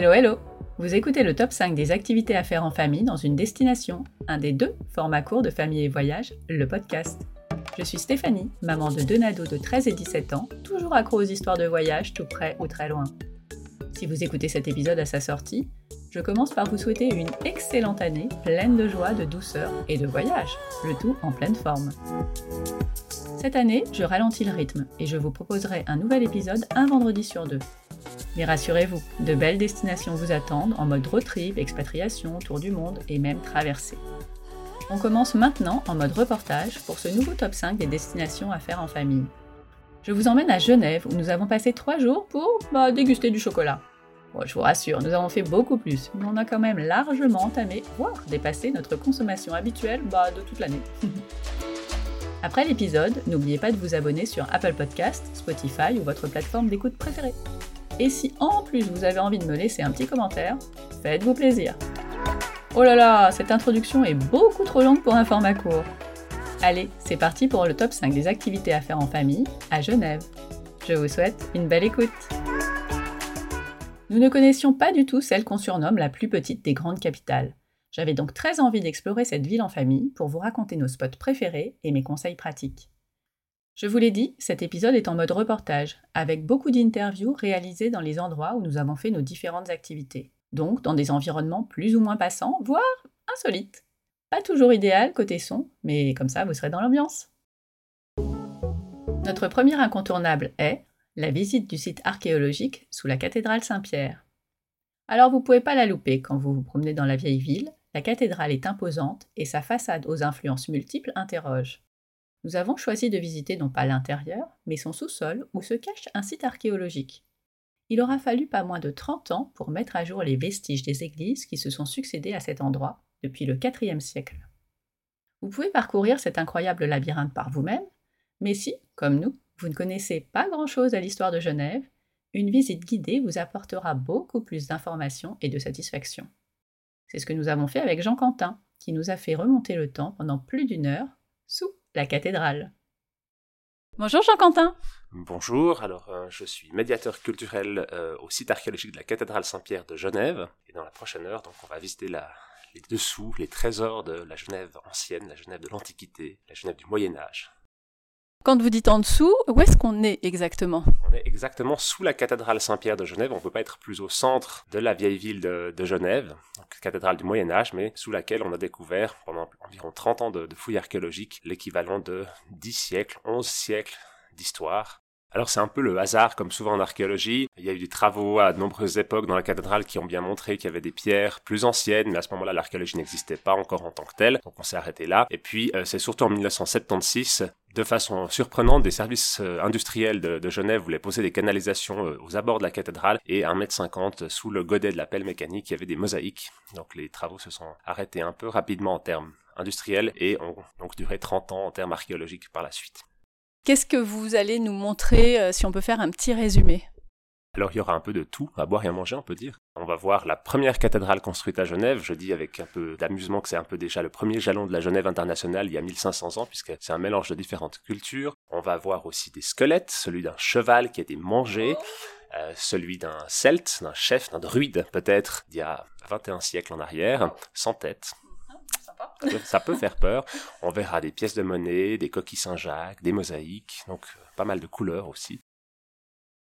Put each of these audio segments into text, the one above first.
Hello, hello Vous écoutez le top 5 des activités à faire en famille dans une destination, un des deux formats courts de famille et voyage, le podcast. Je suis Stéphanie, maman de deux nados de 13 et 17 ans, toujours accro aux histoires de voyage tout près ou très loin. Si vous écoutez cet épisode à sa sortie, je commence par vous souhaiter une excellente année pleine de joie, de douceur et de voyage, le tout en pleine forme. Cette année, je ralentis le rythme et je vous proposerai un nouvel épisode un vendredi sur deux. Mais rassurez-vous, de belles destinations vous attendent en mode road trip, expatriation, tour du monde et même traversée. On commence maintenant en mode reportage pour ce nouveau top 5 des destinations à faire en famille. Je vous emmène à Genève où nous avons passé trois jours pour bah, déguster du chocolat. je vous rassure, nous avons fait beaucoup plus, mais on a quand même largement entamé, voire dépassé notre consommation habituelle bah, de toute l'année. Après l'épisode, n'oubliez pas de vous abonner sur Apple Podcast, Spotify ou votre plateforme d'écoute préférée. Et si en plus vous avez envie de me laisser un petit commentaire, faites-vous plaisir. Oh là là, cette introduction est beaucoup trop longue pour un format court. Allez, c'est parti pour le top 5 des activités à faire en famille à Genève. Je vous souhaite une belle écoute. Nous ne connaissions pas du tout celle qu'on surnomme la plus petite des grandes capitales. J'avais donc très envie d'explorer cette ville en famille pour vous raconter nos spots préférés et mes conseils pratiques. Je vous l'ai dit, cet épisode est en mode reportage, avec beaucoup d'interviews réalisées dans les endroits où nous avons fait nos différentes activités, donc dans des environnements plus ou moins passants, voire insolites. Pas toujours idéal côté son, mais comme ça vous serez dans l'ambiance. Notre premier incontournable est la visite du site archéologique sous la cathédrale Saint-Pierre. Alors vous ne pouvez pas la louper quand vous vous promenez dans la vieille ville, la cathédrale est imposante et sa façade aux influences multiples interroge. Nous avons choisi de visiter non pas l'intérieur, mais son sous-sol où se cache un site archéologique. Il aura fallu pas moins de 30 ans pour mettre à jour les vestiges des églises qui se sont succédées à cet endroit depuis le IVe siècle. Vous pouvez parcourir cet incroyable labyrinthe par vous-même, mais si, comme nous, vous ne connaissez pas grand-chose à l'histoire de Genève, une visite guidée vous apportera beaucoup plus d'informations et de satisfaction. C'est ce que nous avons fait avec Jean Quentin, qui nous a fait remonter le temps pendant plus d'une heure sous la cathédrale. Bonjour Jean-Quentin. Bonjour, alors euh, je suis médiateur culturel euh, au site archéologique de la cathédrale Saint-Pierre de Genève. Et dans la prochaine heure, donc, on va visiter les dessous, les trésors de la Genève ancienne, la Genève de l'Antiquité, la Genève du Moyen Âge. Quand vous dites en dessous, où est-ce qu'on est exactement? On est exactement sous la cathédrale Saint-Pierre de Genève. On ne peut pas être plus au centre de la vieille ville de, Genève, cathédrale du Moyen Âge, mais sous laquelle on a découvert pendant environ 30 ans de, de fouilles archéologiques l'équivalent de 10 siècles, 11 siècles d'histoire alors c'est un peu le hasard, comme souvent en archéologie. Il y a eu des travaux à de nombreuses époques dans la cathédrale qui ont bien montré qu'il y avait des pierres plus anciennes, mais à ce moment-là l'archéologie n'existait pas encore en tant que telle, donc on s'est arrêté là. Et puis euh, c'est surtout en 1976, de façon surprenante, des services euh, industriels de, Genève voulaient poser des canalisations euh, aux abords de la cathédrale et à 1m50 sous le godet de la pelle mécanique, il y avait des mosaïques. Donc les travaux se sont arrêtés un peu rapidement en termes industriels et ont donc duré 30 ans en termes archéologiques par la suite. Qu'est-ce que vous allez nous montrer euh, si on peut faire un petit résumé? Alors il y aura un peu de tout, à boire et à manger on peut dire. On va voir la première cathédrale construite à Genève, je dis avec un peu d'amusement que c'est un peu déjà le premier jalon de la Genève internationale il y a 1500 ans puisque c'est un mélange de différentes cultures. On va voir aussi des squelettes, celui d'un cheval qui a été mangé, euh, celui d'un celte, d'un chef, d'un druide peut-être d'il y a 21 siècles en arrière, sans tête, ça peut faire peur. On verra des pièces de monnaie, des coquilles Saint-Jacques, des mosaïques, donc euh, pas mal de couleurs aussi.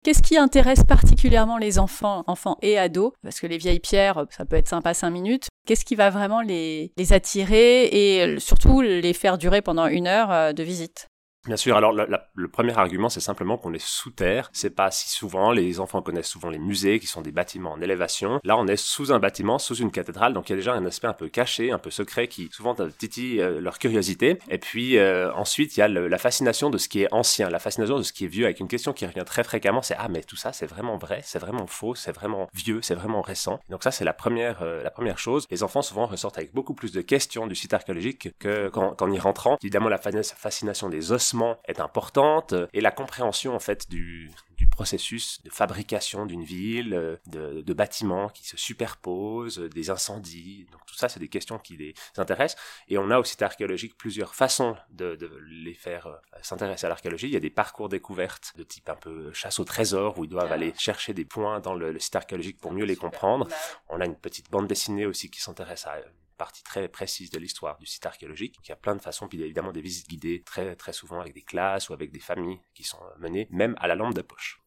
Qu'est-ce qui intéresse particulièrement les enfants, enfants et ados? Parce que les vieilles pierres, ça peut être sympa cinq minutes. Qu'est-ce qui va vraiment les, attirer et euh, surtout les faire durer pendant une heure euh, de visite? Bien sûr, alors le premier argument, c'est simplement qu'on est sous terre. C'est pas si souvent, les enfants connaissent souvent les musées, qui sont des bâtiments en élévation. Là, on est sous un bâtiment, sous une cathédrale, donc il y a déjà un aspect un peu caché, un peu secret, qui souvent titille euh, leur curiosité. Et puis euh, ensuite, il y a la fascination de ce qui est ancien, la fascination de ce qui est vieux, avec une question qui revient très fréquemment, c'est ah mais tout ça, c'est vraiment vrai, c'est vraiment faux, c'est vraiment vieux, c'est vraiment récent. Donc ça, c'est la première, euh, la première chose. Les enfants souvent ressortent avec beaucoup plus de questions du site archéologique que qu'en y rentrant. Évidemment, la fascination des ossements est importante et la compréhension en fait du, du processus de fabrication d'une ville, euh, de, de, bâtiments qui se superposent, des incendies. Donc tout ça, c'est des questions qui les intéressent. Et on a au site archéologique plusieurs façons de, de les faire euh, s'intéresser à l'archéologie. Il y a des parcours découvertes de type un peu chasse au trésor où ils doivent ah. aller chercher des points dans le, site archéologique pour mieux les comprendre. Bah on a une petite bande dessinée aussi qui s'intéresse à partie très précise de l'histoire du site archéologique. Il y a plein de façons, puis il y a évidemment des visites guidées, très, très souvent avec des classes ou avec des familles qui sont menées, même à la lampe de poche.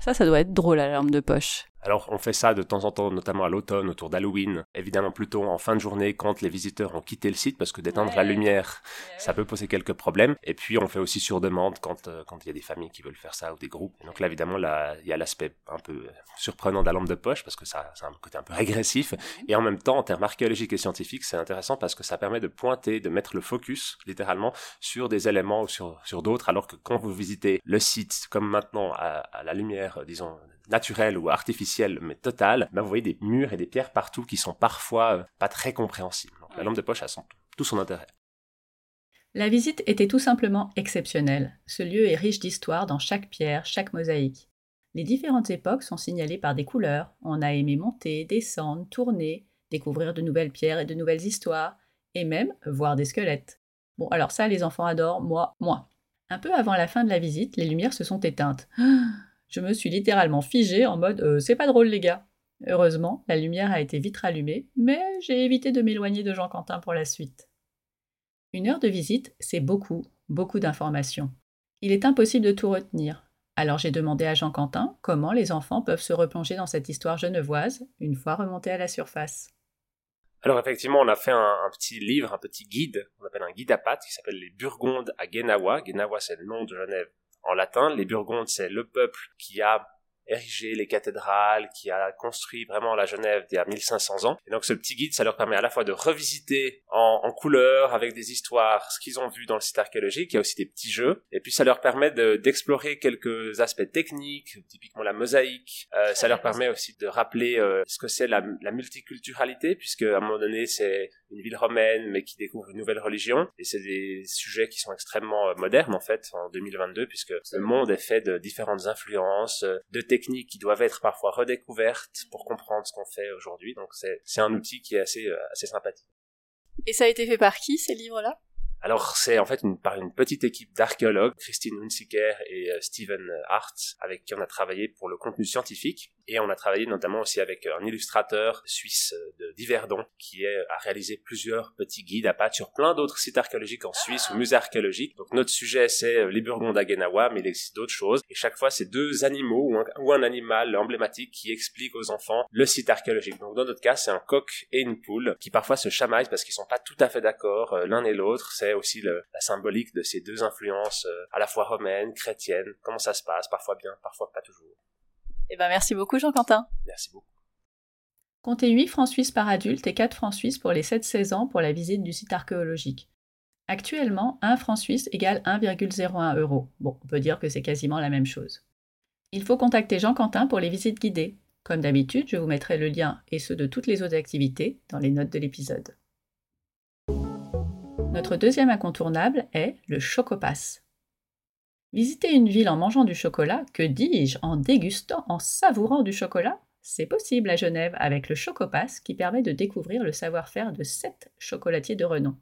Ça, ça doit être drôle à la lampe de poche. Alors on fait ça de temps en temps, notamment à l'automne, autour d'Halloween, évidemment plutôt en fin de journée quand les visiteurs ont quitté le site, parce que d'éteindre la lumière, ça peut poser quelques problèmes. Et puis on fait aussi sur demande quand euh, quand il y a des familles qui veulent faire ça ou des groupes. donc là évidemment là il y a l'aspect un peu surprenant de la lampe de poche parce que ça, ça a un côté un peu régressif. Mhm. Et en même temps en termes archéologiques et scientifiques, c'est intéressant parce que ça permet de pointer, de mettre le focus littéralement sur des éléments ou sur sur d'autres, alors que quand vous visitez le site comme maintenant à, à la lumière, disons naturel ou artificiel, mais total, ben vous voyez des murs et des pierres partout qui sont parfois euh, pas très compréhensibles. la lampe de poche a tout son intérêt. La visite était tout simplement exceptionnelle. Ce lieu est riche d'histoire dans chaque pierre, chaque mosaïque. Les différentes époques sont signalées par des couleurs. On a aimé monter, descendre, tourner, découvrir de nouvelles pierres et de nouvelles histoires, et même voir des squelettes. Bon, alors ça, les enfants adorent, moi, moins. Un peu avant la fin de la visite, les lumières se sont éteintes. Je me suis littéralement figée en mode euh, c'est pas drôle les gars. Heureusement, la lumière a été vite rallumée, mais j'ai évité de m'éloigner de Jean Quentin pour la suite. Une heure de visite, c'est beaucoup, beaucoup d'informations. Il est impossible de tout retenir. Alors j'ai demandé à Jean Quentin comment les enfants peuvent se replonger dans cette histoire genevoise une fois remontés à la surface. Alors effectivement, on a fait un, petit livre, un petit guide, on appelle un guide à pattes, qui s'appelle Les Burgondes à Genawa. Genawa, c'est le nom de Genève en latin. Les Burgondes, c'est le peuple qui a érigé les cathédrales, qui a construit vraiment la Genève il y a 1500 ans. Et donc ce petit guide, ça leur permet à la fois de revisiter en, en couleur, avec des histoires, ce qu'ils ont vu dans le site archéologique, il y a aussi des petits jeux, et puis ça leur permet d'explorer quelques aspects techniques, typiquement la mosaïque, euh, ça leur permet aussi de rappeler euh, ce que c'est la, la, multiculturalité, puisque à un moment donné c'est une ville romaine, mais qui découvre une nouvelle religion, et c'est des sujets qui sont extrêmement euh, modernes en fait, en 2022, puisque le monde est fait de différentes influences, de techniques qui doivent être parfois redécouvertes pour comprendre ce qu'on fait aujourd'hui. Donc c'est un outil qui est assez, euh, assez sympathique. Et ça a été fait par qui ces livres-là? Alors c'est en fait une, par une petite équipe d'archéologues, Christine Hunziker et euh, Steven Hart, avec qui on a travaillé pour le contenu scientifique. Et on a travaillé notamment aussi avec un illustrateur suisse euh, de Diverdon qui a réalisé plusieurs petits guides à pattes sur plein d'autres sites archéologiques en Suisse ou musées archéologiques. Donc notre sujet c'est euh, les Burgondes à Genawa, mais il existe d'autres choses. Et chaque fois c'est deux animaux ou un, animal emblématique qui explique aux enfants le site archéologique. Donc dans notre cas c'est un coq et une poule qui parfois se chamaillent parce qu'ils sont pas tout à fait d'accord l'un et l'autre. C'est aussi la symbolique de ces deux influences euh, à la fois romaines, chrétiennes, comment ça se passe, parfois bien, parfois pas toujours. Eh ben merci beaucoup Jean-Quentin. Merci beaucoup. Comptez 8 francs suisses par adulte et 4 francs suisses pour les 7-16 ans pour la visite du site archéologique. Actuellement, 1 franc suisse égale 1,01 euros. Bon, on peut dire que c'est quasiment la même chose. Il faut contacter Jean-Quentin pour les visites guidées. Comme d'habitude, je vous mettrai le lien et ceux de toutes les autres activités dans les notes de l'épisode. Notre deuxième incontournable est le chocopass. Visiter une ville en mangeant du chocolat, que dis-je, en dégustant, en savourant du chocolat? C'est possible à Genève avec le chocopass qui permet de découvrir le savoir-faire de sept chocolatiers de renom.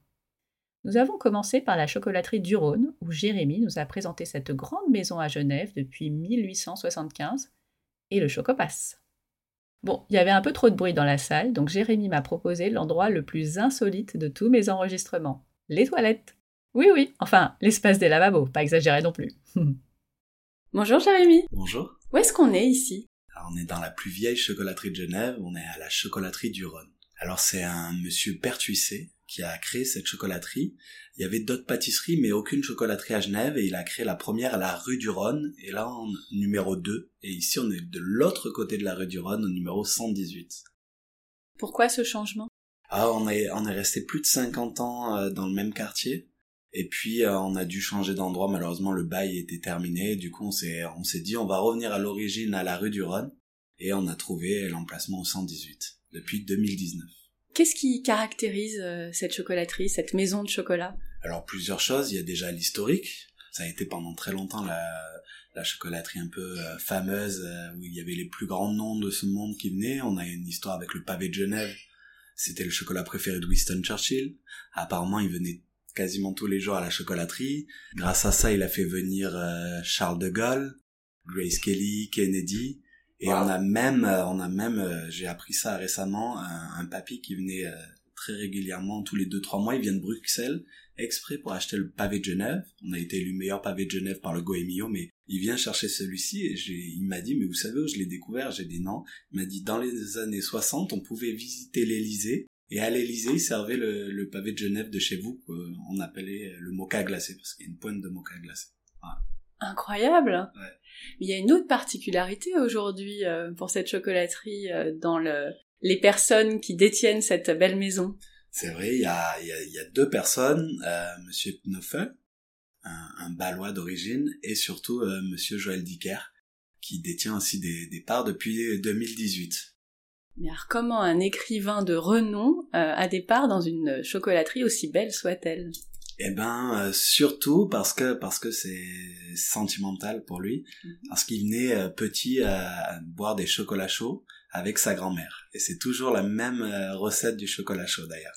Nous avons commencé par la chocolaterie du Rhône, où Jérémy nous a présenté cette grande maison à Genève depuis 1875, et le chocopass. Bon, il y avait un peu trop de bruit dans la salle, donc Jérémy m'a proposé l'endroit le plus insolite de tous mes enregistrements les toilettes. Oui, oui, enfin, l'espace des lavabos, pas exagéré non plus. Bonjour Jérémy. Bonjour. Où est-ce qu'on est ici? On est dans la plus vieille chocolaterie de Genève, on est à la chocolaterie du Rhône. Alors c'est un monsieur Pertuissé qui a créé cette chocolaterie. Il y avait d'autres pâtisseries, mais aucune chocolaterie à Genève, et il a créé la première à la rue du Rhône, et là en numéro 2, et ici on est de l'autre côté de la rue du Rhône, au numéro 118. Pourquoi ce changement? Ah, on est, on est resté plus de 50 ans euh, dans le même quartier. Et puis euh, on a dû changer d'endroit, malheureusement le bail était terminé, du coup on s'est on s'est dit on va revenir à l'origine à la rue du Rhône et on a trouvé l'emplacement au 118 depuis 2019. Qu'est-ce qui caractérise euh, cette chocolaterie, cette maison de chocolat? Alors plusieurs choses, il y a déjà l'historique. Ça a été pendant très longtemps la, la chocolaterie un peu euh, fameuse où il y avait les plus grands noms de ce monde qui venaient. On a une histoire avec le pavé de Genève. C'était le chocolat préféré de Winston Churchill. Apparemment, il venait quasiment tous les jours à la chocolaterie. Grâce à ça, il a fait venir euh, Charles de Gaulle, Grace Kelly, Kennedy. Et on a même, on a même, j'ai appris ça récemment, un, un papy qui venait très régulièrement, tous les deux trois mois, il vient de Bruxelles exprès pour acheter le pavé de Genève. On a été élu meilleur pavé de Genève par le Goemio, mais il vient chercher celui-ci et il m'a dit, mais vous savez où je l'ai découvert? J'ai dit non. Il m'a dit, dans les années 60, on pouvait visiter l'Elysée et à l'Elysée, il servait le, pavé de Genève de chez vous, qu'on appelait le mocha glacé, parce qu'il y a une pointe de mocha glacé. Incroyable. Il y a une autre particularité aujourd'hui euh, pour cette chocolaterie euh, dans le, les personnes qui détiennent cette belle maison. C'est vrai, il y a, y a, deux personnes, euh, Monsieur Knuffel, un, un Balois d'origine, et surtout euh, Monsieur Joël Dicker, qui détient aussi des, des parts depuis 2018. Mais alors comment un écrivain de renom euh, a des parts dans une chocolaterie aussi belle soit-elle? Eh ben, euh, surtout parce que parce que c'est sentimental pour lui, mhm. parce qu'il venait euh, petit à boire des chocolats chauds avec sa grand-mère. Et c'est toujours la même recette du chocolat chaud d'ailleurs.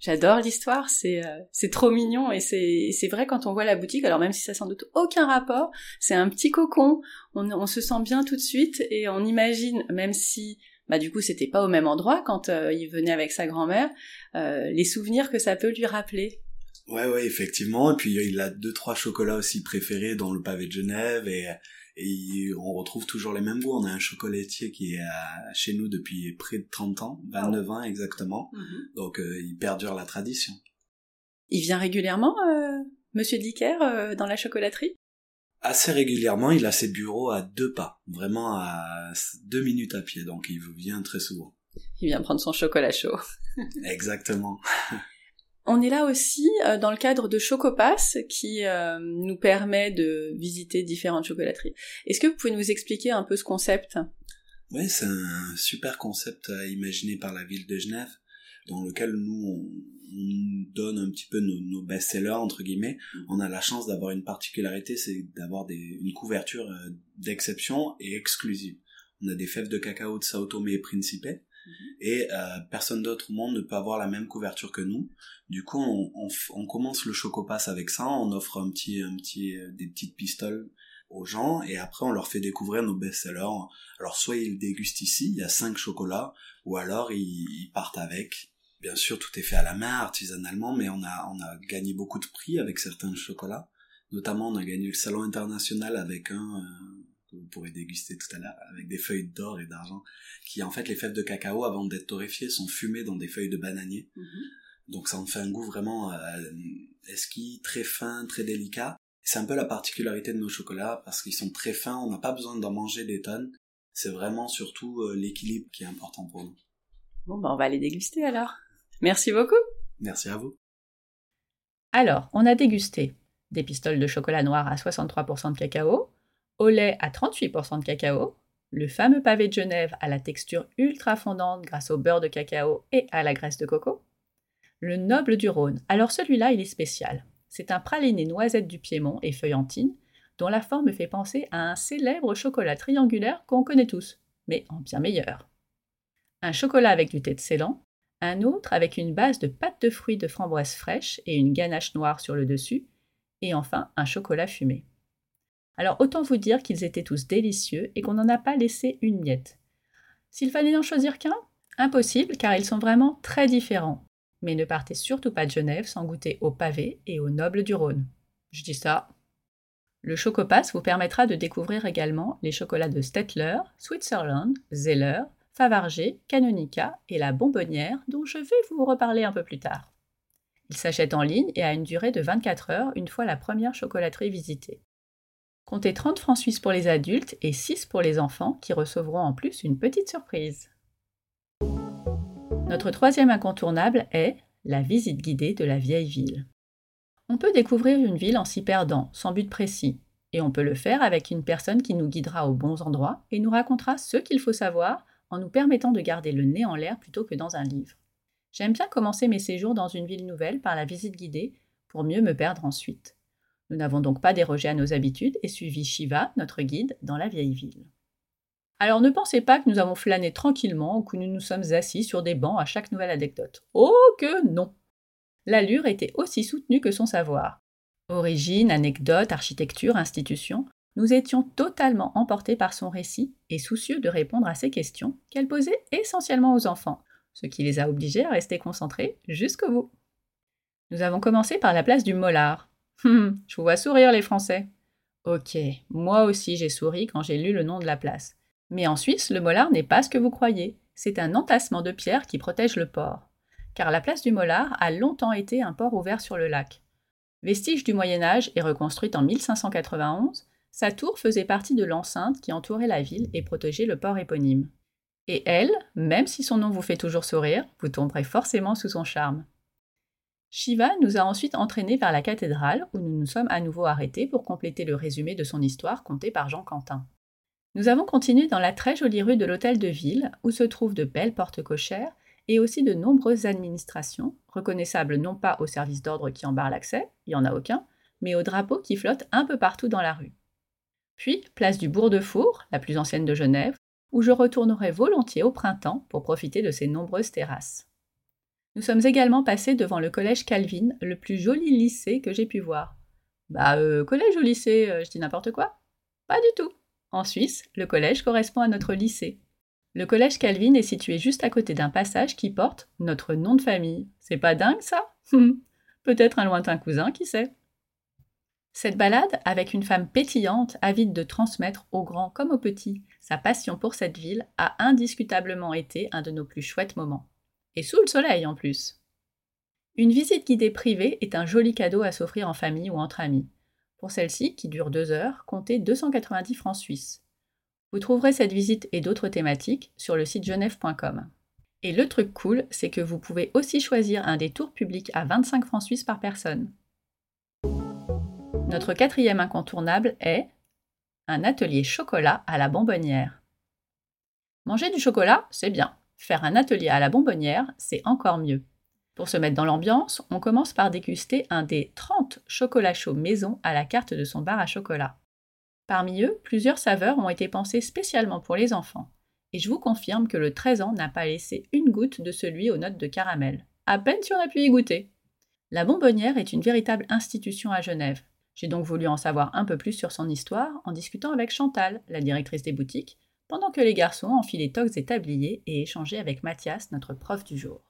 J'adore l'histoire, c'est c'est trop mignon et c'est c'est vrai quand on voit la boutique. Alors même si ça sans doute aucun rapport, c'est un petit cocon. On, on se sent bien tout de suite et on imagine même si bah du coup c'était pas au même endroit quand il venait avec sa grand-mère, les souvenirs que ça peut lui rappeler. Ouais, ouais, effectivement. Et puis il a deux, trois chocolats aussi préférés dans le pavé de Genève et, et on retrouve toujours les mêmes goûts. On a un chocolatier qui est chez nous depuis près de 30 ans, 29 ans exactement. Mhm. Donc euh, il perdure la tradition. Il vient régulièrement, euh, Monsieur Dicker, euh, dans la chocolaterie? Assez régulièrement, il a ses bureaux à deux pas, vraiment à deux minutes à pied, donc il vient très souvent. Il vient prendre son chocolat chaud. Exactement. On est là aussi euh, dans le cadre de Chocopass qui euh, nous permet de visiter différentes chocolateries. Est-ce que vous pouvez nous expliquer un peu ce concept? Oui, c'est un super concept imaginé par la ville de Genève dans lequel nous on, donne un petit peu nos, best-sellers entre guillemets. Mm. On a la chance d'avoir une particularité, c'est d'avoir une couverture euh, d'exception et exclusive. On a des fèves de cacao de Sao Tomé et Principe Mhm. et euh, personne d'autre au monde ne peut avoir la même couverture que nous. Du coup, on, on, on commence le chocopass avec ça, on offre un petit, un petit, euh, des petites pistoles aux gens et après on leur fait découvrir nos best-sellers. Alors soit ils dégustent ici, il y a cinq chocolats, ou alors ils, ils, partent avec. Bien sûr, tout est fait à la main, artisanalement, mais on a, on a gagné beaucoup de prix avec certains chocolats. Notamment, on a gagné le salon international avec un, euh, que vous pourrez déguster tout à l'heure, avec des feuilles d'or et d'argent, qui en fait les fèves de cacao, avant d'être torréfiées, sont fumées dans des feuilles de bananier. Mhm. Donc ça en fait un goût vraiment euh, esquis, très fin, très délicat. C'est un peu la particularité de nos chocolats, parce qu'ils sont très fins, on n'a pas besoin d'en manger des tonnes. C'est vraiment surtout euh, l'équilibre qui est important pour nous. Bon, ben on va les déguster alors. Merci beaucoup. Merci à vous. Alors, on a dégusté des pistoles de chocolat noir à 63% de cacao, au lait à 38% de cacao, le fameux pavé de Genève à la texture ultra fondante grâce au beurre de cacao et à la graisse de coco, le noble du Rhône. Alors celui-là, il est spécial. C'est un praliné noisette du Piémont et feuillantine, dont la forme fait penser à un célèbre chocolat triangulaire qu'on connaît tous, mais en bien meilleur. Un chocolat avec du thé de Ceylan, un autre avec une base de pâte de fruits de framboise fraîche et une ganache noire sur le dessus, et enfin un chocolat fumé. Alors autant vous dire qu'ils étaient tous délicieux et qu'on n'en a pas laissé une miette. S'il fallait n'en choisir qu'un Impossible car ils sont vraiment très différents. Mais ne partez surtout pas de Genève sans goûter au pavé et au noble du Rhône. Je dis ça. Le Chocopass vous permettra de découvrir également les chocolats de Stettler, Switzerland, Zeller, Favarger, Canonica et la Bonbonnière dont je vais vous reparler un peu plus tard. Il s'achète en ligne et a une durée de 24 heures une fois la première chocolaterie visitée. Comptez 30 francs suisses pour les adultes et 6 pour les enfants qui recevront en plus une petite surprise. Notre troisième incontournable est la visite guidée de la vieille ville. On peut découvrir une ville en s'y perdant, sans but précis, et on peut le faire avec une personne qui nous guidera aux bons endroits et nous racontera ce qu'il faut savoir en nous permettant de garder le nez en l'air plutôt que dans un livre. J'aime bien commencer mes séjours dans une ville nouvelle par la visite guidée pour mieux me perdre ensuite. Nous n'avons donc pas dérogé à nos habitudes et suivi Shiva, notre guide, dans la vieille ville. Alors ne pensez pas que nous avons flâné tranquillement ou que nous nous sommes assis sur des bancs à chaque nouvelle anecdote. Oh que non L'allure était aussi soutenue que son savoir. Origine, anecdote, architecture, institution, nous étions totalement emportés par son récit et soucieux de répondre à ces questions qu'elle posait essentiellement aux enfants, ce qui les a obligés à rester concentrés jusqu'au bout. Nous avons commencé par la place du Mollard. Hum, je vous vois sourire les Français. Ok, moi aussi j'ai souri quand j'ai lu le nom de la place. Mais en Suisse, le Mollard n'est pas ce que vous croyez. C'est un entassement de pierres qui protège le port. Car la place du Mollard a longtemps été un port ouvert sur le lac. Vestige du Moyen Âge et reconstruite en 1591, sa tour faisait partie de l'enceinte qui entourait la ville et protégeait le port éponyme. Et elle, même si son nom vous fait toujours sourire, vous tomberez forcément sous son charme. Shiva nous a ensuite entraînés vers la cathédrale où nous nous sommes à nouveau arrêtés pour compléter le résumé de son histoire conté par Jean Quentin. Nous avons continué dans la très jolie rue de l'Hôtel de Ville, où se trouvent de belles portes cochères et aussi de nombreuses administrations, reconnaissables non pas au service d'ordre qui en barre l'accès, il n'y en a aucun, mais aux drapeaux qui flottent un peu partout dans la rue. Puis, place du Bourg de Four, la plus ancienne de Genève, où je retournerai volontiers au printemps pour profiter de ses nombreuses terrasses. Nous sommes également passés devant le collège Calvin, le plus joli lycée que j'ai pu voir. Bah, euh, collège ou lycée, euh, je dis n'importe quoi Pas du tout. En Suisse, le collège correspond à notre lycée. Le collège Calvin est situé juste à côté d'un passage qui porte notre nom de famille. C'est pas dingue ça? Peut-être un lointain cousin, qui sait? Cette balade, avec une femme pétillante, avide de transmettre aux grands comme aux petits sa passion pour cette ville, a indiscutablement été un de nos plus chouettes moments. Et sous le soleil en plus. Une visite guidée privée est un joli cadeau à s'offrir en famille ou entre amis. Pour celle-ci, qui dure deux heures, comptez 290 francs suisses. Vous trouverez cette visite et d'autres thématiques sur le site genève.com. Et le truc cool, c'est que vous pouvez aussi choisir un des tours publics à 25 francs suisses par personne. Notre quatrième incontournable est un atelier chocolat à la bonbonnière. Manger du chocolat, c'est bien. Faire un atelier à la bonbonnière, c'est encore mieux. Pour se mettre dans l'ambiance, on commence par déguster un des 30 chocolats chauds maison à la carte de son bar à chocolat. Parmi eux, plusieurs saveurs ont été pensées spécialement pour les enfants. Et je vous confirme que le 13 ans n'a pas laissé une goutte de celui aux notes de caramel. À peine si on a pu y goûter. La bonbonnière est une véritable institution à Genève. J'ai donc voulu en savoir un peu plus sur son histoire en discutant avec Chantal, la directrice des boutiques, pendant que les garçons enfilaient toques et tabliers et échangeaient avec Mathias, notre prof du jour.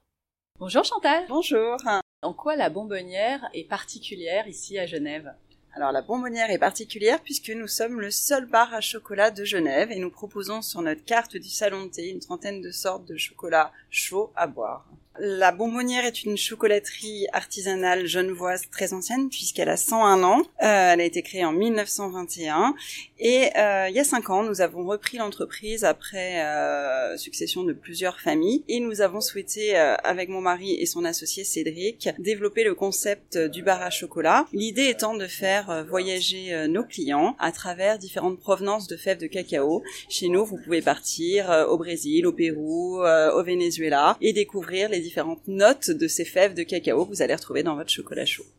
Bonjour Chantal. Bonjour. En quoi la bonbonnière est particulière ici à Genève? Alors la bonbonnière est particulière puisque nous sommes le seul bar à chocolat de Genève et nous proposons sur notre carte du salon de thé une trentaine de sortes de chocolat chaud à boire. La Bonbonnière est une chocolaterie artisanale genevoise très ancienne puisqu'elle a 101 ans. Euh, elle a été créée en 1921 et euh, il y a 5 ans, nous avons repris l'entreprise après euh, succession de plusieurs familles et nous avons souhaité, avec mon mari et son associé Cédric, développer le concept du bar à chocolat. L'idée étant de faire voyager nos clients à travers différentes provenances de fèves de cacao. Chez nous, vous pouvez partir au Brésil, au Pérou, au Venezuela et découvrir les différentes notes de ces fèves de cacao que vous allez retrouver dans votre chocolat chaud.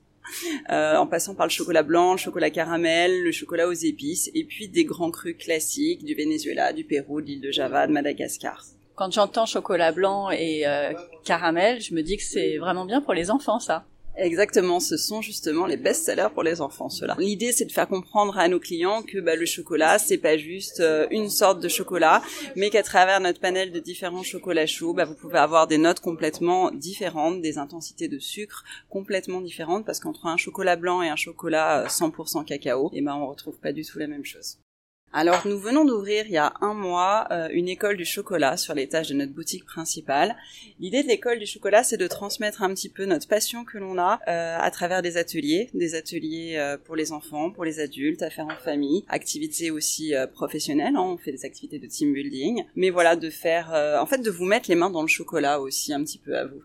Euh, en passant par le chocolat blanc, le chocolat caramel, le chocolat aux épices, et puis des grands crus classiques du Venezuela, du Pérou, de l'île de Java, de Madagascar. Quand j'entends chocolat blanc et euh, caramel, je me dis que c'est vraiment bien pour les enfants, ça. Exactement, ce sont justement les best-sellers pour les enfants, ceux-là. L'idée, c'est de faire comprendre à nos clients que bah, le chocolat, c'est pas juste euh, une sorte de chocolat, mais qu'à travers notre panel de différents chocolats chauds, bah, vous pouvez avoir des notes complètement différentes, des intensités de sucre complètement différentes, parce qu'entre un chocolat blanc et un chocolat 100% euh, cacao, et ben on retrouve pas du tout la même chose. Alors nous venons d'ouvrir il y a un mois euh, une école du chocolat sur l'étage de notre boutique principale. L'idée de l'école du chocolat c'est de transmettre un petit peu notre passion que l'on a euh, à travers des ateliers, des ateliers euh, pour les enfants, pour les adultes, à faire en famille, activités aussi professionnelles, hein. on fait des activités de team building, mais voilà de faire en fait de vous mettre les mains dans le chocolat aussi un petit peu à vous.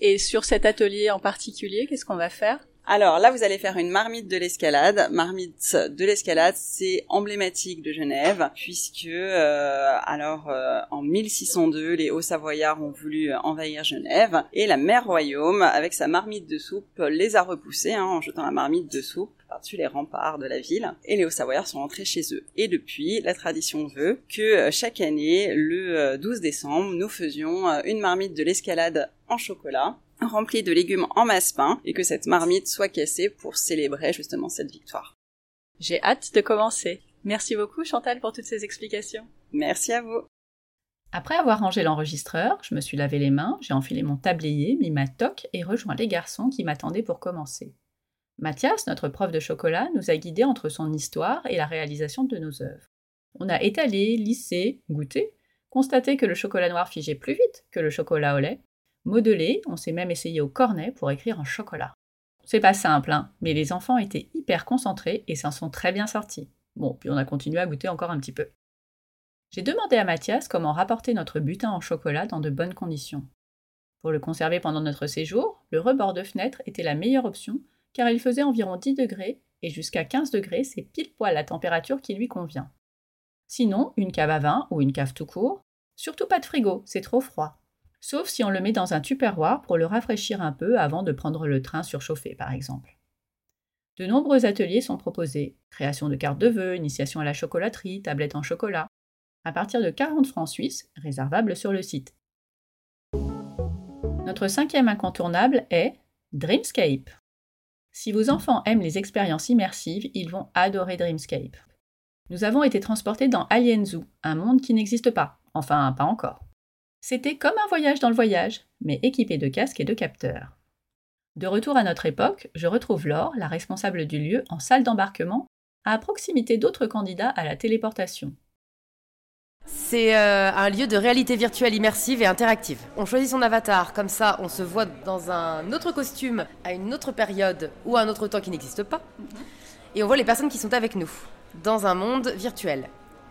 Et sur cet atelier en particulier, qu'est-ce qu'on va faire? Alors là, vous allez faire une marmite de l'escalade. Marmite de l'escalade, c'est emblématique de Genève, puisque euh, alors euh, en 1602, les Hauts-Savoyards ont voulu envahir Genève, et la mère royaume, avec sa marmite de soupe, les a repoussés hein, en jetant la marmite de soupe par-dessus les remparts de la ville, et les Hauts-Savoyards sont rentrés chez eux. Et depuis, la tradition veut que euh, chaque année, le 12 décembre, nous faisions une marmite de l'escalade en chocolat rempli de légumes en masse pain et que cette marmite soit cassée pour célébrer justement cette victoire. J'ai hâte de commencer. Merci beaucoup Chantal pour toutes ces explications. Merci à vous. Après avoir rangé l'enregistreur, je me suis lavé les mains, j'ai enfilé mon tablier, mis ma toque et rejoint les garçons qui m'attendaient pour commencer. Mathias, notre prof de chocolat, nous a guidés entre son histoire et la réalisation de nos œuvres. On a étalé, lissé, goûté, constaté que le chocolat noir figeait plus vite que le chocolat au lait, Modelé, on s'est même essayé au cornet pour écrire en chocolat. C'est pas simple, hein, mais les enfants étaient hyper concentrés et s'en sont très bien sortis. Bon, puis on a continué à goûter encore un petit peu. J'ai demandé à Mathias comment rapporter notre butin en chocolat dans de bonnes conditions. Pour le conserver pendant notre séjour, le rebord de fenêtre était la meilleure option car il faisait environ 10 degrés et jusqu'à 15 degrés, c'est pile poil la température qui lui convient. Sinon, une cave à vin ou une cave tout court. Surtout pas de frigo, c'est trop froid sauf si on le met dans un tupperware pour le rafraîchir un peu avant de prendre le train surchauffé, par exemple. De nombreux ateliers sont proposés création de cartes de vœux, initiation à la chocolaterie, tablette en chocolat, à partir de 40 francs suisses, réservables sur le site. Notre cinquième incontournable est Dreamscape. Si vos enfants aiment les expériences immersives, ils vont adorer Dreamscape. Nous avons été transportés dans Alien Zoo, un monde qui n'existe pas, enfin pas encore. C'était comme un voyage dans le voyage, mais équipé de casques et de capteurs. De retour à notre époque, je retrouve Laure, la responsable du lieu, en salle d'embarquement, à proximité d'autres candidats à la téléportation. C'est euh, un lieu de réalité virtuelle immersive et interactive. On choisit son avatar, comme ça on se voit dans un autre costume, à une autre période ou à un autre temps qui n'existe pas. Et on voit les personnes qui sont avec nous, dans un monde virtuel.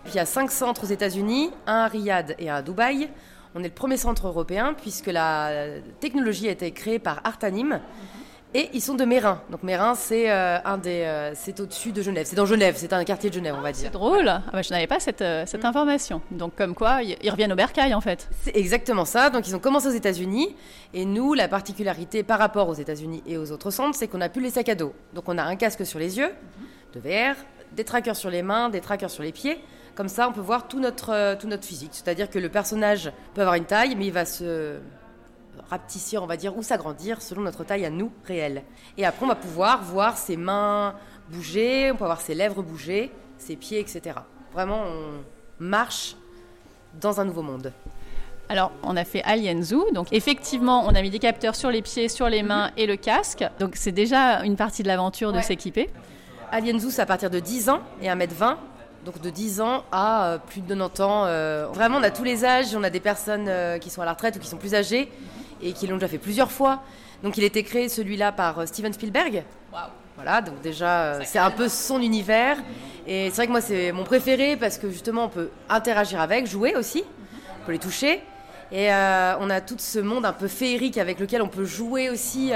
Il y a cinq centres aux États-Unis, un à Riyad et un à Dubaï. On est le premier centre européen puisque la technologie a été créée par Artanim. Et ils sont de Mérin. Donc Mérin, c'est euh, un des, euh, c'est au-dessus de Genève. C'est dans Genève. C'est un quartier de Genève, on va dire. C'est drôle. Ah bah, je n'avais pas cette, euh, cette information. Donc comme quoi, ils reviennent au bercail en fait. C'est exactement ça. Donc ils ont commencé aux États-Unis. Et nous, la particularité par rapport aux États-Unis et aux autres centres, c'est qu'on a plus les sacs à dos. Donc on a un casque sur les yeux, de VR, des trackers sur les mains, des trackers sur les pieds. Comme ça, on peut voir tout notre, euh, tout notre physique. C'est-à-dire que le personnage peut avoir une taille, mais il va se rapetissir, on va dire, ou s'agrandir selon notre taille à nous réelle. Et après, on va pouvoir voir ses mains bouger, on peut voir ses lèvres bouger, ses pieds, etc. Vraiment, on marche dans un nouveau monde. Alors, on a fait Alien Zoo. Donc, effectivement, on a mis des capteurs sur les pieds, sur les mains et le casque. Donc, c'est déjà une partie de l'aventure de s'équiper. Alien Zoo, c'est à partir de 10 ans et 1m20 donc de 10 ans à euh, plus de 90 ans. Euh, vraiment, on a tous les âges, on a des personnes euh, qui sont à la retraite ou qui sont plus âgées et qui l'ont déjà fait plusieurs fois. Donc il a été créé celui-là par Steven Spielberg. Voilà, donc déjà, c'est un peu son univers. Et c'est vrai que moi, c'est mon préféré parce que justement, on peut interagir avec, jouer aussi, on peut les toucher. Et on a tout ce monde un peu féerique avec lequel on peut jouer aussi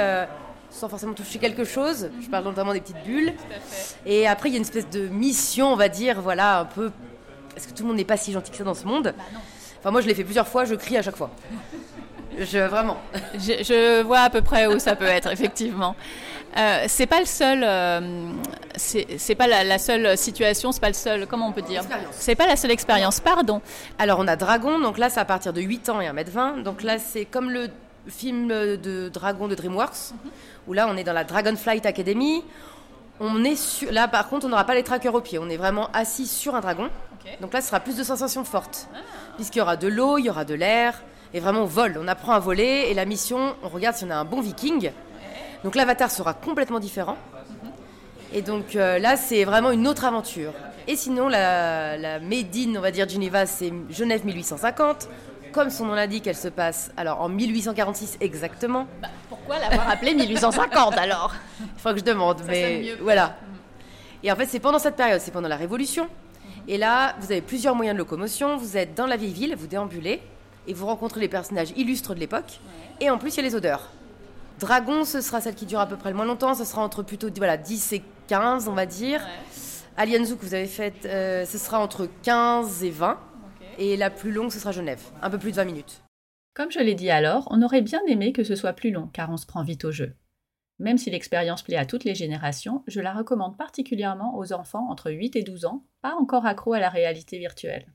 sans forcément toucher quelque chose. Je parle notamment des petites bulles. Et après, il y a une espèce de mission, on va dire, voilà, un peu. Est-ce que tout le monde n'est pas si gentil que ça dans ce monde? Bah Enfin, moi, je l'ai fait plusieurs fois, je crie à chaque fois. Je, vraiment. Je, vois à peu près où ça peut être, effectivement. Euh, c'est pas le seul, euh, c'est pas la, seule situation, c'est pas le seul, comment on peut dire? C'est pas la seule expérience, pardon. Alors on a Dragon, donc là c'est à partir de 8 ans et 1m20, donc là c'est comme le film de Dragon de DreamWorks, où là on est dans la Dragonflight Academy. On est sur... Là par contre on n'aura pas les trackers au pied, on est vraiment assis sur un dragon. Donc là ce sera plus de sensations fortes. Ah. Puisqu'il y aura de l'eau, il y aura de l'air, et vraiment on vole, on apprend à voler, et la mission, on regarde si on a un bon viking. Donc l'avatar sera complètement différent. Et donc euh, là c'est vraiment une autre aventure. Et sinon la, la Made in, on va dire Geneva, c'est Genève 1850 comme son nom l'indique, elle se passe alors en 1846 exactement. Bah, pourquoi l'avoir appelée 1850 alors? Il faut que je demande, mais voilà. Et en fait, c'est pendant cette période, c'est pendant la Révolution. Et là, vous avez plusieurs moyens de locomotion. Vous êtes dans la vieille ville, vous déambulez et vous rencontrez les personnages illustres de l'époque. Et en plus, il y a les odeurs. Dragon, ce sera celle qui dure à peu près le moins longtemps. Ce sera entre plutôt voilà, 10 et 15, on va dire. Alien Zoo que vous avez faite, euh, ce sera entre 15 et 20. Et la plus longue, ce sera Genève, un peu plus de 20 minutes. Comme je l'ai dit alors, on aurait bien aimé que ce soit plus long, car on se prend vite au jeu. Même si l'expérience plaît à toutes les générations, je la recommande particulièrement aux enfants entre 8 et 12 ans, pas encore accros à la réalité virtuelle.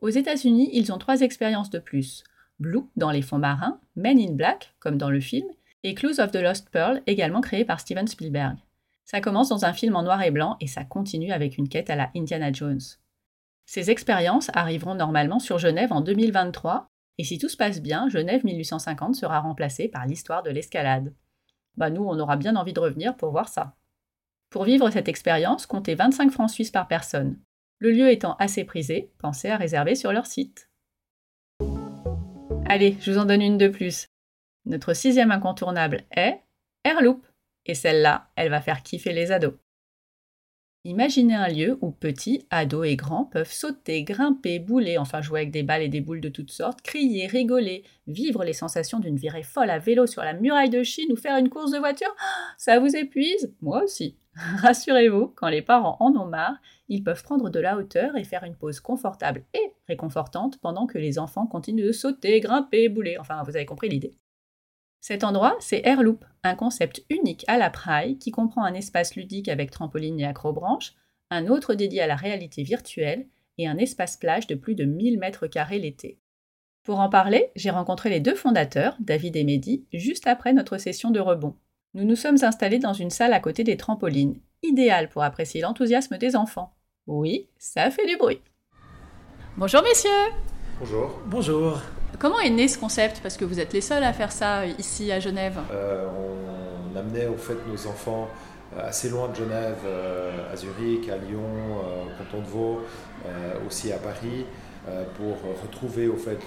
Aux États-Unis, ils ont trois expériences de plus Blue dans les fonds marins, Men in Black, comme dans le film, et Clues of the Lost Pearl, également créé par Steven Spielberg. Ça commence dans un film en noir et blanc et ça continue avec une quête à la Indiana Jones. Ces expériences arriveront normalement sur Genève en 2023, et si tout se passe bien, Genève 1850 sera remplacée par l'histoire de l'escalade. Bah nous, on aura bien envie de revenir pour voir ça. Pour vivre cette expérience, comptez 25 francs suisses par personne. Le lieu étant assez prisé, pensez à réserver sur leur site. Allez, je vous en donne une de plus. Notre sixième incontournable est Airloop. Et celle-là, elle va faire kiffer les ados. Imaginez un lieu où petits, ados et grands peuvent sauter, grimper, bouler, enfin jouer avec des balles et des boules de toutes sortes, crier, rigoler, vivre les sensations d'une virée folle à vélo sur la muraille de Chine ou faire une course de voiture. Ça vous épuise? Moi aussi. Rassurez-vous, quand les parents en ont marre, ils peuvent prendre de la hauteur et faire une pause confortable et réconfortante pendant que les enfants continuent de sauter, grimper, bouler. Enfin, vous avez compris l'idée. Cet endroit, c'est Airloop, un concept unique à la Praille qui comprend un espace ludique avec trampoline et acrobranche, un autre dédié à la réalité virtuelle et un espace plage de plus de 1000 mètres carrés l'été. Pour en parler, j'ai rencontré les deux fondateurs, David et Mehdi, juste après notre session de rebond. Nous nous sommes installés dans une salle à côté des trampolines, idéale pour apprécier l'enthousiasme des enfants. Oui, ça fait du bruit. Bonjour messieurs Bonjour. Bonjour. Comment est né ce concept? Parce que vous êtes les seuls à faire ça ici à Genève. Euh, on amenait nos enfants euh, assez loin de Genève, euh, à Zurich, à Lyon, au canton de Vaud, aussi à Paris, pour retrouver au fait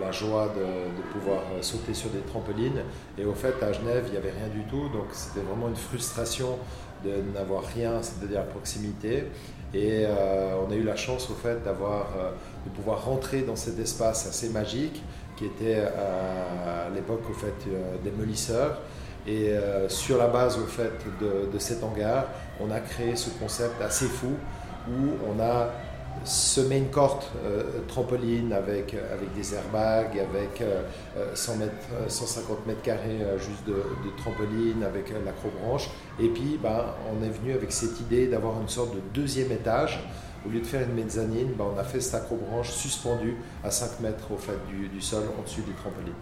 la joie de, pouvoir sauter sur des trampolines. Et au fait, à Genève, il n'y avait rien du tout, donc c'était vraiment une frustration de n'avoir rien, c'est-à-dire à proximité. Et on a eu la chance au fait d'avoir de pouvoir rentrer dans cet espace assez magique qui était euh, à l'époque au fait euh, des molisseurs. Et euh, sur la base au fait de, de, cet hangar, on a créé ce concept assez fou où on a semé une corde trampoline avec, avec des airbags, avec 100 mètres, 150 mètres carrés juste de, trampoline, avec l'acrobranche. Et puis ben, on est venu avec cette idée d'avoir une sorte de deuxième étage au lieu de faire une mezzanine, ben, on a fait cette acrobranche suspendue à 5 mètres au fait du, sol, au-dessus du trampoline.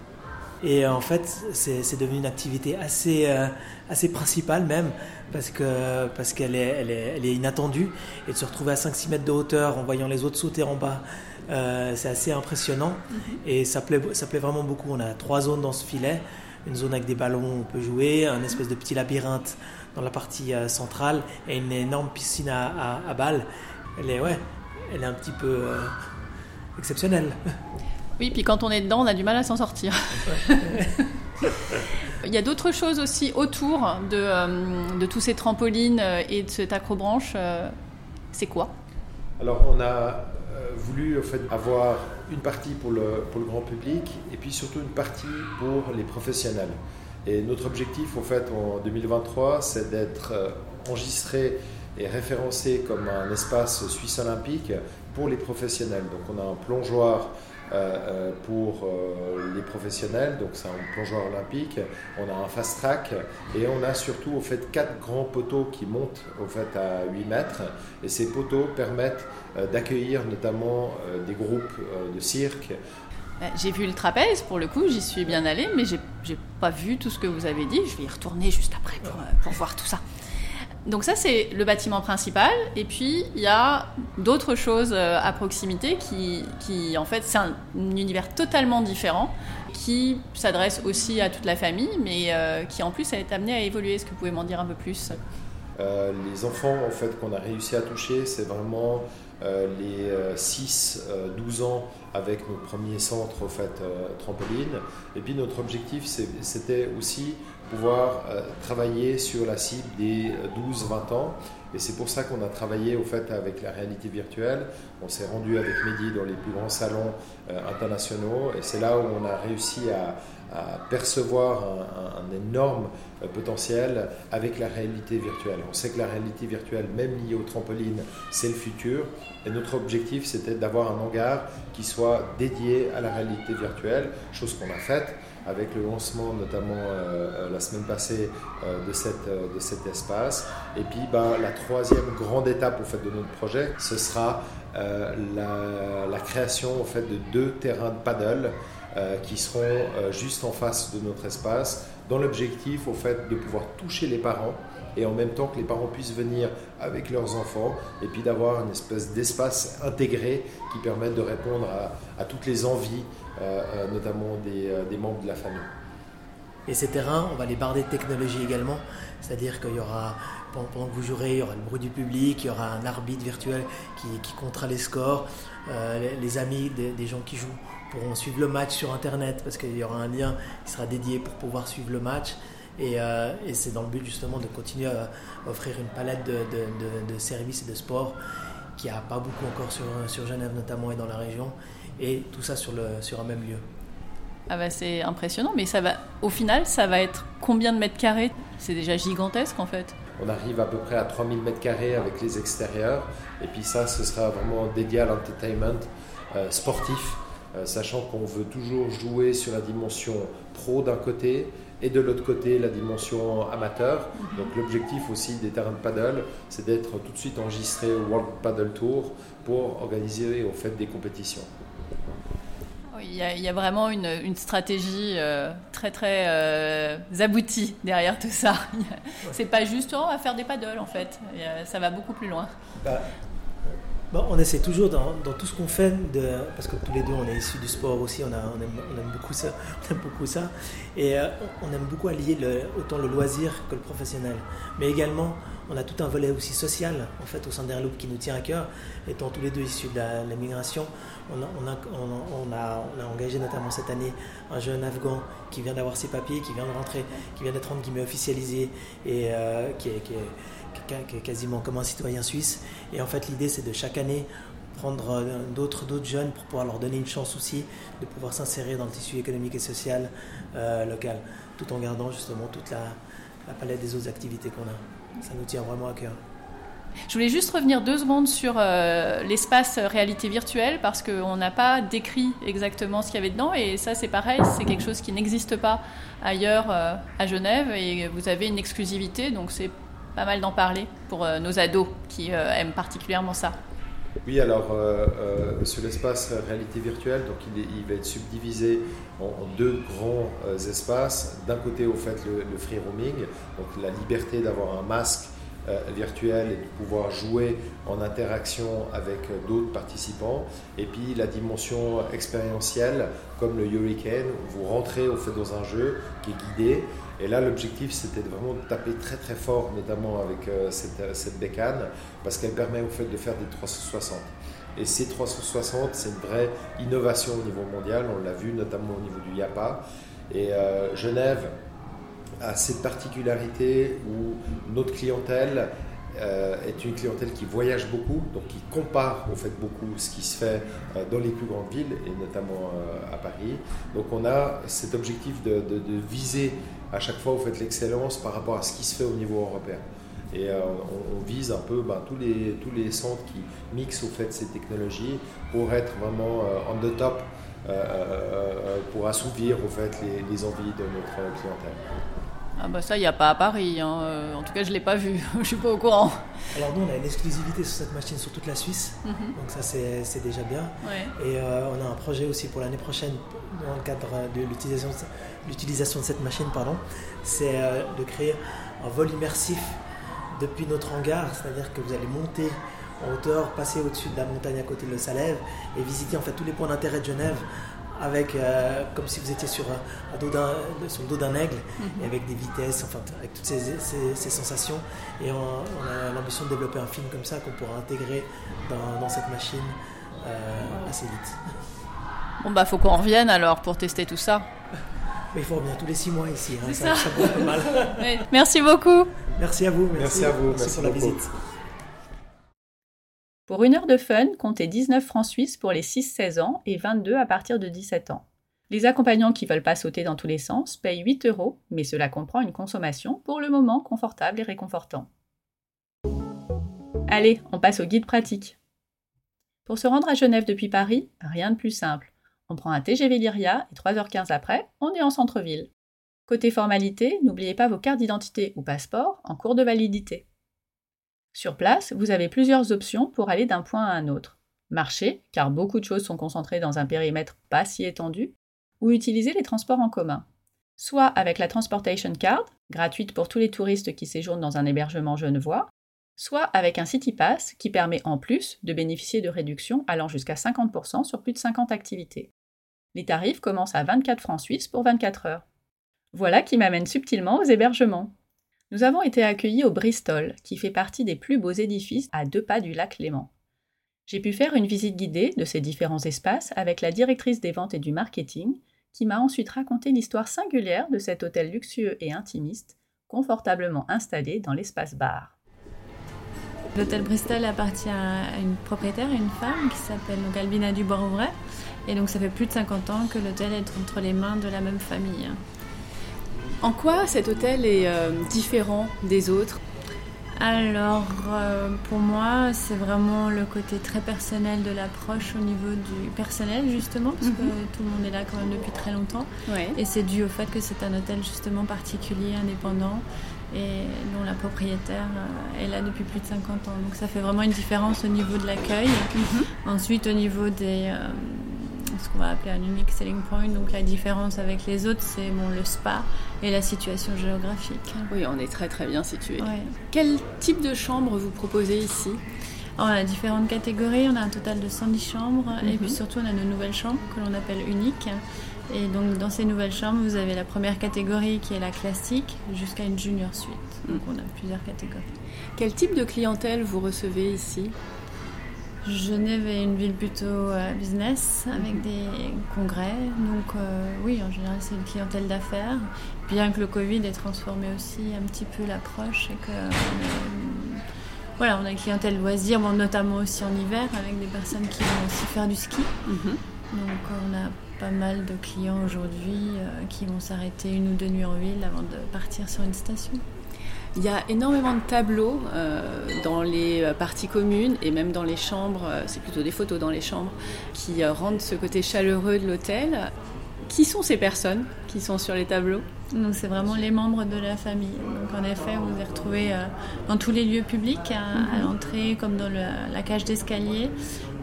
Et en fait, c'est devenu une activité assez, euh, assez principale même, parce qu'elle parce qu'elle est, elle est, elle est, inattendue. Et de se retrouver à 5-6 mètres de hauteur en voyant les autres sauter en bas, euh, c'est assez impressionnant. Mm-hmm. Et ça plaît, ça plaît vraiment beaucoup. On a trois zones dans ce filet. Une zone avec des ballons où on peut jouer, un espèce de petit labyrinthe dans la partie euh, centrale et une énorme piscine à, à, à balles elle est, ouais, elle est un petit peu euh, exceptionnelle. Oui, puis quand on est dedans, on a du mal à s'en sortir. Il y a d'autres choses aussi autour de, euh, de tous ces trampolines euh, et de cette acrobranche. c'est quoi? Alors, on a voulu en fait, avoir une partie pour le, pour le grand public et puis surtout une partie pour les professionnels. Et notre objectif, en fait, en 2023, c'est d'être enregistré est référencé comme un espace suisse olympique pour les professionnels. Donc on a un plongeoir euh, euh, pour euh, les professionnels, donc c'est un plongeoir olympique, on a un fast track et on a surtout au fait quatre grands poteaux qui montent au fait à 8 mètres et ces poteaux permettent d'accueillir notamment des groupes de cirque. J'ai vu le trapèze pour le coup, j'y suis bien allée, mais j'ai pas vu tout ce que vous avez dit. Je vais y retourner juste après pour, pour voir tout ça. Donc ça, c'est le bâtiment principal. Et puis, il y a d'autres choses euh, à proximité qui, qui en fait, c'est un, univers totalement différent, qui s'adresse aussi à toute la famille, mais euh, qui en plus est amené à évoluer. Est-ce que vous pouvez m'en dire un peu plus? Euh, Les enfants, en fait, qu'on a réussi à toucher, c'est vraiment les 6-12 ans avec notre premier centre, en fait, trampoline. Et puis, notre objectif, c'était aussi pouvoir euh, travailler sur la cible des 12-20 ans. Et c'est pour ça qu'on a travaillé au fait avec la réalité virtuelle. On s'est rendu avec Mehdi dans les plus grands salons euh, internationaux et c'est là où on a réussi à, percevoir un, énorme euh, potentiel avec la réalité virtuelle. On sait que la réalité virtuelle, même liée au trampoline, c'est le futur. Et notre objectif, c'était d'avoir un hangar qui soit dédié à la réalité virtuelle, chose qu'on a faite avec le lancement notamment euh, euh, la semaine passée de, cette, de cet espace. Et puis ben, la troisième grande étape au fait, de notre projet, ce sera la, la, création au fait, de deux terrains de paddle euh, qui seront euh, juste en face de notre espace, dans l'objectif au fait de pouvoir toucher les parents et en même temps que les parents puissent venir avec leurs enfants et puis d'avoir une espèce d'espace intégré qui permette de répondre à, toutes les envies, euh, notamment des, des, membres de la famille. Et ces terrains, on va les barder de technologie également, c'est-à-dire qu'il y aura, pendant que vous jouerez, il y aura le bruit du public, il y aura un arbitre virtuel qui, qui comptera les scores, les, amis des gens qui jouent pourront suivre le match sur Internet parce qu'il y aura un lien qui sera dédié pour pouvoir suivre le match. Et, euh, c'est dans le but justement de continuer à offrir une palette de, services et de sports qui a pas beaucoup encore sur Genève notamment et dans la région. Et tout ça sur, le, sur un même lieu. Ah bah c'est impressionnant, mais ça va, au final, ça va être combien de mètres carrés? C'est déjà gigantesque en fait. On arrive à peu près à 3000 mètres carrés avec les extérieurs. Et puis ça, ce sera vraiment dédié à l'entertainment euh, sportif euh, sachant qu'on veut toujours jouer sur la dimension pro d'un côté et de l'autre côté la dimension amateur. Mhm. Donc l'objectif aussi des terrains de paddle, c'est d'être tout de suite enregistré au World Paddle Tour pour organiser au fait des compétitions. Il y, a, vraiment une, stratégie euh, très très euh, aboutie derrière tout ça. C'est pas juste oh, on va faire des paddles en fait. Ça va beaucoup plus loin. Bah, on essaie toujours dans, tout ce qu'on fait, de, parce que tous les deux on est issus du sport aussi, on, on, aime, beaucoup ça, on aime beaucoup ça, et euh, on aime beaucoup allier autant le loisir que le professionnel. Mais également, on a tout un volet aussi social en fait au sein d'Airloop qui nous tient à cœur, étant tous les deux issus de la, migration. On a, engagé notamment cette année un jeune Afghan qui vient d'avoir ses papiers, qui vient de rentrer, qui vient d'être entre guillemets officialisé et euh, qui est quasiment comme un citoyen suisse. Et en fait, l'idée, c'est de chaque année prendre euh, d'autres d'autres jeunes pour pouvoir leur donner une chance aussi de pouvoir s'insérer dans le tissu économique et social euh, local, tout en gardant justement toute la, palette des autres activités qu'on a. Ça nous tient vraiment à cœur. Je voulais juste revenir deux secondes sur euh, l'espace réalité virtuelle parce qu'on n'a pas décrit exactement ce qu'il y avait dedans et ça c'est pareil, c'est quelque chose qui n'existe pas ailleurs à Genève et vous avez une exclusivité donc c'est pas mal d'en parler pour euh, nos ados qui euh, aiment particulièrement ça. Oui, alors euh, sur l'espace réalité virtuelle, donc il, va être subdivisé en, deux grands espaces. D'un côté, au fait, le, le, free roaming, donc la liberté d'avoir un masque virtuel et de pouvoir jouer en interaction avec d'autres participants. Et puis la dimension expérientielle, comme le Hurricane, vous rentrez au fait dans un jeu qui est guidé et là, l'objectif, c'était vraiment de taper très très fort, notamment avec euh, cette, euh, cette, bécane, parce qu'elle permet au fait de faire des 360. Et ces 360, c'est une vraie innovation au niveau mondial, on l'a vu notamment au niveau du YAPA. Et euh, Genève a cette particularité où notre clientèle euh, est une clientèle qui voyage beaucoup, donc qui compare au fait beaucoup ce qui se fait euh, dans les plus grandes villes et notamment euh, à Paris. Donc on a cet objectif de, viser à chaque fois l'excellence par rapport à ce qui se fait au niveau européen. Et on, vise un peu ben, tous, les, tous les centres qui mixent au fait ces technologies pour être vraiment on the top, pour assouvir au fait les envies de notre clientèle. Ah bah ça, il n'y a pas à Paris. Hein. Euh, en tout cas, je ne l'ai pas vu. je ne suis pas au courant. Alors nous, on a une exclusivité sur cette machine sur toute la Suisse. Mhm. Donc ça, c'est déjà bien. Et euh, on a un projet aussi pour l'année prochaine dans le cadre de l'utilisation de cette machine. pardon, C'est euh, de créer un vol immersif depuis notre hangar. C'est-à-dire que vous allez monter en hauteur, passer au-dessus de la montagne à côté de Salève et visiter en fait tous les points d'intérêt de Genève avec, euh, comme si vous étiez sur, un, dos sur le dos d'un aigle, mhm. et avec des vitesses, enfin, avec toutes ces, ces, sensations. Et on, a l'ambition de développer un film comme ça qu'on pourra intégrer dans, dans cette machine euh, assez vite. Bon, bah, faut qu'on revienne alors pour tester tout ça. Mais il faut revenir tous les six mois ici, hein, ça, ça. ça mal. Merci beaucoup. Merci à vous. Merci, à vous. Merci, pour la visite. Pour une heure de fun, comptez 19 francs suisses pour les 6-16 ans et 22 à partir de 17 ans. Les accompagnants qui veulent pas sauter dans tous les sens payent 8 euros, mais cela comprend une consommation pour le moment confortable et réconfortant. Allez, on passe au guide pratique. Pour se rendre à Genève depuis Paris, rien de plus simple. On prend un TGV Lyria et 3h15 après, on est en centre-ville. Côté formalité, n'oubliez pas vos cartes d'identité ou passeport en cours de validité. Sur place, vous avez plusieurs options pour aller d'un point à un autre. Marcher, car beaucoup de choses sont concentrées dans un périmètre pas si étendu, ou utiliser les transports en commun. Soit avec la Transportation Card, gratuite pour tous les touristes qui séjournent dans un hébergement genevois, soit avec un City Pass qui permet en plus de bénéficier de réductions allant jusqu'à 50% sur plus de 50 activités. Les tarifs commencent à 24 francs suisses pour 24 heures. Voilà qui m'amène subtilement aux hébergements. Nous avons été accueillis au Bristol, qui fait partie des plus beaux édifices à deux pas du lac Léman. J'ai pu faire une visite guidée de ces différents espaces avec la directrice des ventes et du marketing, qui m'a ensuite raconté l'histoire singulière de cet hôtel luxueux et intimiste, confortablement installé dans l'espace bar. L'hôtel Bristol appartient à une propriétaire, une femme qui s'appelle Albina Dubois-Rouvray. Et donc ça fait plus de 50 ans que l'hôtel est entre les mains de la même famille. En quoi cet hôtel est euh, différent des autres? Alors, euh, pour moi, c'est vraiment le côté très personnel de l'approche au niveau du personnel, justement, parce que Mhm. tout le monde est là quand même depuis très longtemps. Ouais. Et c'est dû au fait que c'est un hôtel justement particulier, indépendant, et dont la propriétaire euh, est là depuis plus de 50 ans. Donc ça fait vraiment une différence au niveau de l'accueil. Mhm. Ensuite, au niveau des... euh, ce qu'on va appeler un unique selling point, donc la différence avec les autres, c'est bon, le spa et la situation géographique. Oui, on est très très bien situé. Ouais. Quel type de chambre vous proposez ici? On a différentes catégories, on a un total de 110 chambres et Mhm. puis surtout on a nos nouvelles chambres que l'on appelle uniques. Et donc dans ces nouvelles chambres, vous avez la première catégorie qui est la classique jusqu'à une junior suite. Donc on a plusieurs catégories. Quel type de clientèle vous recevez ici? Genève est une ville plutôt euh, business avec des congrès. Donc euh, oui, en général c'est une clientèle d'affaires. Bien que le Covid ait transformé aussi un petit peu l'approche et que a- voilà, on a une clientèle loisir, bon, notamment aussi en hiver avec des personnes qui vont aussi faire du ski. Mhm. Donc on a pas mal de clients aujourd'hui euh, qui vont s'arrêter une ou deux nuits en ville avant de partir sur une station. Il y a énormément de tableaux euh, dans les euh, parties communes et même dans les chambres, euh, c'est plutôt des photos dans les chambres, qui rendent ce côté chaleureux de l'hôtel. Qui sont ces personnes qui sont sur les tableaux? Donc c'est vraiment les membres de la famille. Donc en effet, vous les retrouvez dans tous les lieux publics, à, à l'entrée comme dans la cage d'escalier.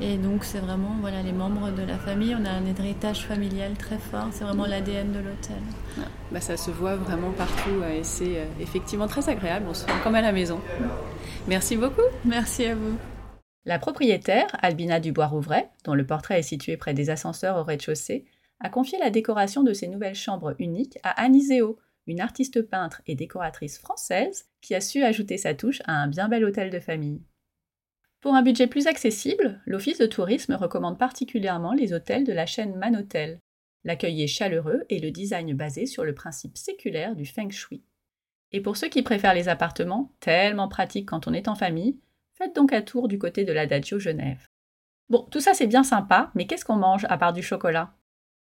Et donc c'est vraiment voilà, les membres de la famille. On a un héritage familial très fort. C'est vraiment l'ADN de l'hôtel. bah, Ça se voit vraiment partout euh, et c'est euh, effectivement très agréable. On se sent comme à la maison. Merci beaucoup. Merci à vous. La propriétaire, Albina Dubois-Rouvray, dont le portrait est situé près des ascenseurs au rez-de-chaussée, a confié la décoration de ses nouvelles chambres uniques à Annie Zéo, une artiste peintre et décoratrice française qui a su ajouter sa touche à un bien bel hôtel de famille. Pour un budget plus accessible, l'Office de tourisme recommande particulièrement les hôtels de la chaîne Manotel. L'accueil est chaleureux et le design basé sur le principe séculaire du feng shui. Et pour ceux qui préfèrent les appartements, tellement pratiques quand on est en famille, faites donc un tour du côté de l'Adagio Genève. Bon, tout ça c'est bien sympa, mais qu'est-ce qu'on mange à part du chocolat?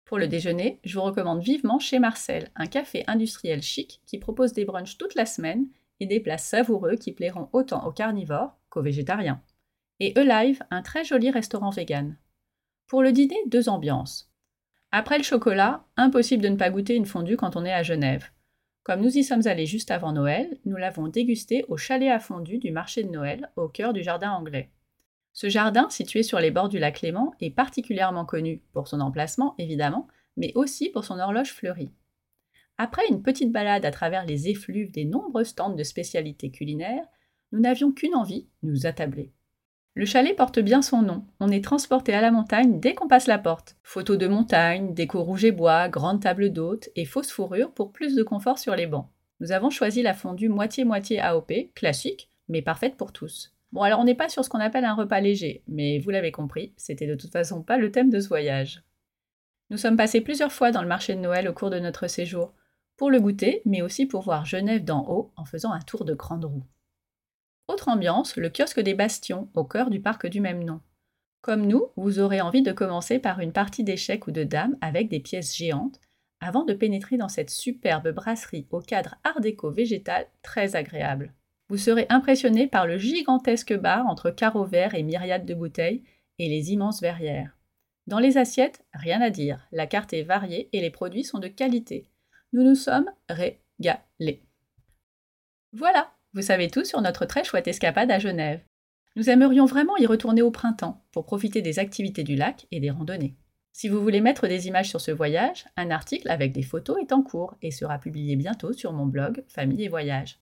Pour le déjeuner, je vous recommande vivement chez Marcel, un café industriel chic qui propose des brunchs toute la semaine et des plats savoureux qui plairont autant aux carnivores qu'aux végétariens. Et Alive, un très joli restaurant vegan. Pour le dîner, deux ambiances. Après le chocolat, impossible de ne pas goûter une fondue quand on est à Genève. Comme nous y sommes allés juste avant Noël, nous l'avons dégusté au chalet à fondue du marché de Noël, au cœur du jardin anglais. Ce jardin, situé sur les bords du lac Léman, est particulièrement connu pour son emplacement, évidemment, mais aussi pour son horloge fleurie. Après une petite balade à travers les effluves des nombreux stands de spécialités culinaires, nous n'avions qu'une envie, nous attabler. Le chalet porte bien son nom. On est transporté à la montagne dès qu'on passe la porte. Photos de montagne, déco rouge et bois, grande table d'hôte et fausse fourrure pour plus de confort sur les bancs. Nous avons choisi la fondue moitié-moitié AOP, classique, mais parfaite pour tous. Bon, alors on n'est pas sur ce qu'on appelle un repas léger, mais vous l'avez compris, c'était de toute façon pas le thème de ce voyage. Nous sommes passés plusieurs fois dans le marché de Noël au cours de notre séjour, pour le goûter, mais aussi pour voir Genève d'en haut en faisant un tour de grande roue. Autre ambiance, le kiosque des Bastions, au cœur du parc du même nom. Comme nous, vous aurez envie de commencer par une partie d'échecs ou de dames avec des pièces géantes avant de pénétrer dans cette superbe brasserie au cadre art déco végétal très agréable. Vous serez impressionné par le gigantesque bar entre carreaux verts et myriades de bouteilles et les immenses verrières. Dans les assiettes, rien à dire, la carte est variée et les produits sont de qualité. Nous nous sommes régalés. Voilà, vous savez tout sur notre très chouette escapade à Genève. Nous aimerions vraiment y retourner au printemps pour profiter des activités du lac et des randonnées. Si vous voulez mettre des images sur ce voyage, un article avec des photos est en cours et sera publié bientôt sur mon blog Famille et Voyage.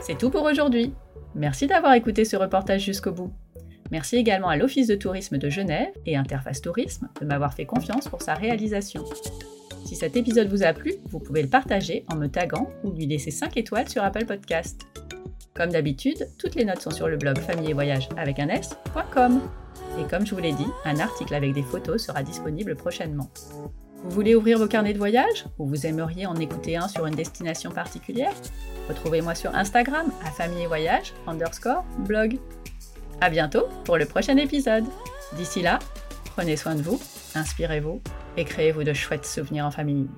C'est tout pour aujourd'hui. Merci d'avoir écouté ce reportage jusqu'au bout. Merci également à l'Office de tourisme de Genève et Interface Tourisme de m'avoir fait confiance pour sa réalisation. Si cet épisode vous a plu, vous pouvez le partager en me taguant ou lui laisser 5 étoiles sur Apple Podcast. Comme d'habitude, toutes les notes sont sur le blog famille et voyage avec un s.com. Et comme je vous l'ai dit, un article avec des photos sera disponible prochainement. Vous voulez ouvrir vos carnets de voyage ou vous aimeriez en écouter un sur une destination particulière? Retrouvez-moi sur Instagram à famille et voyage underscore blog. À bientôt pour le prochain épisode. D'ici là, prenez soin de vous, inspirez-vous et créez-vous de chouettes souvenirs en famille.